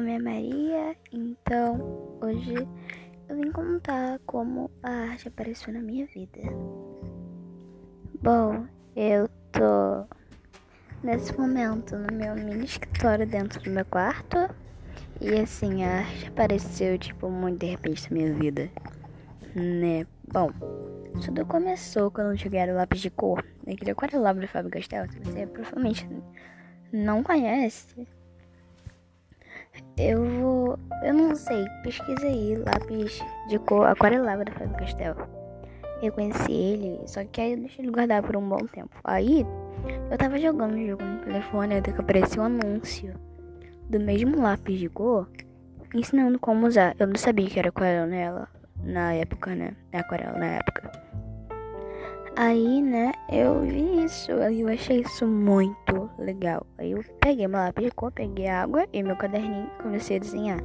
Maria, então hoje eu vim contar como a arte apareceu na minha vida. Bom, eu tô nesse momento no meu mini escritório dentro do meu quarto e assim a arte apareceu tipo muito de repente na minha vida, né? Bom, tudo começou quando eu joguei o lápis de cor, aquele aquarelado do Fábio Castelo, que você provavelmente não conhece. Eu vou. Eu não sei, pesquisa aí, lápis de cor aquarelava da Fábio Castelo. Eu conheci ele, só que aí eu deixei ele guardar por um bom tempo. Aí eu tava jogando um jogo no telefone, até que apareceu um anúncio do mesmo lápis de cor ensinando como usar. Eu não sabia que era aquarela nela na época, né? Aquarela na época. Aí, né, eu vi isso, eu achei isso muito legal. Aí eu peguei meu lápis de cor, peguei água e meu caderninho e comecei a desenhar.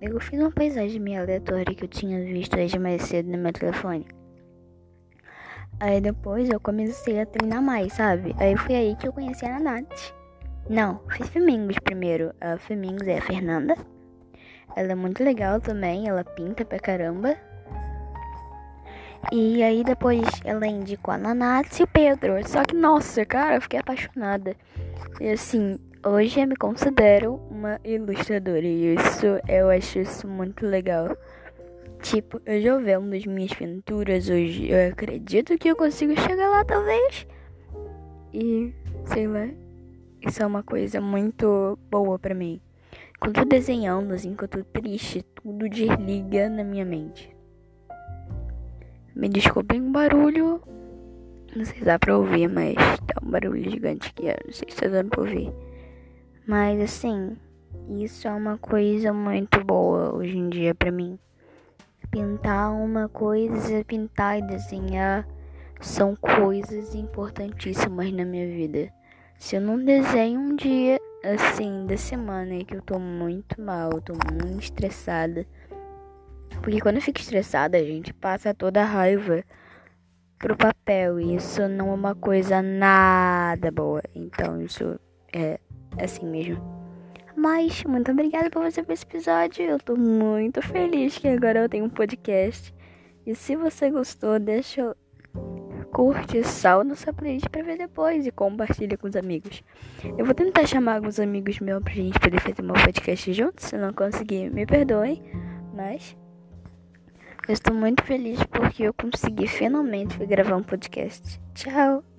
Eu fiz uma paisagem meio aleatória que eu tinha visto desde mais cedo no meu telefone. Aí depois eu comecei a treinar mais, sabe? Aí foi aí que eu conheci a Nath. Não, fiz Femingos primeiro. A Femingos é a Fernanda. Ela é muito legal também, ela pinta pra caramba. E aí depois ela indicou a Nanatsu e o Pedro. Só que, nossa, cara, eu fiquei apaixonada. E assim, hoje eu me considero uma ilustradora. E isso, eu acho isso muito legal. Tipo, eu já vendo as minhas pinturas hoje. Eu acredito que eu consigo chegar lá, talvez. E, sei lá, isso é uma coisa muito boa para mim. Quando eu tô desenhando, assim, quando eu tô triste, tudo desliga na minha mente. Me desculpem o barulho. Não sei se dá pra ouvir, mas tá um barulho gigante aqui. Não sei se tá dando pra ouvir. Mas assim, isso é uma coisa muito boa hoje em dia pra mim. Pintar uma coisa, pintar e desenhar são coisas importantíssimas na minha vida. Se eu não desenho um dia assim da semana que eu tô muito mal, eu tô muito estressada porque quando eu fico estressada, a gente passa toda a raiva pro papel. E isso não é uma coisa nada boa. Então isso é assim mesmo. Mas muito obrigada por você ver esse episódio. Eu tô muito feliz que agora eu tenho um podcast. E se você gostou, deixa curte, salva sua playlist pra ver depois e compartilha com os amigos. Eu vou tentar chamar alguns amigos meus pra gente poder fazer um podcast juntos. Se não conseguir, me perdoem. Mas eu estou muito feliz porque eu consegui finalmente gravar um podcast. Tchau!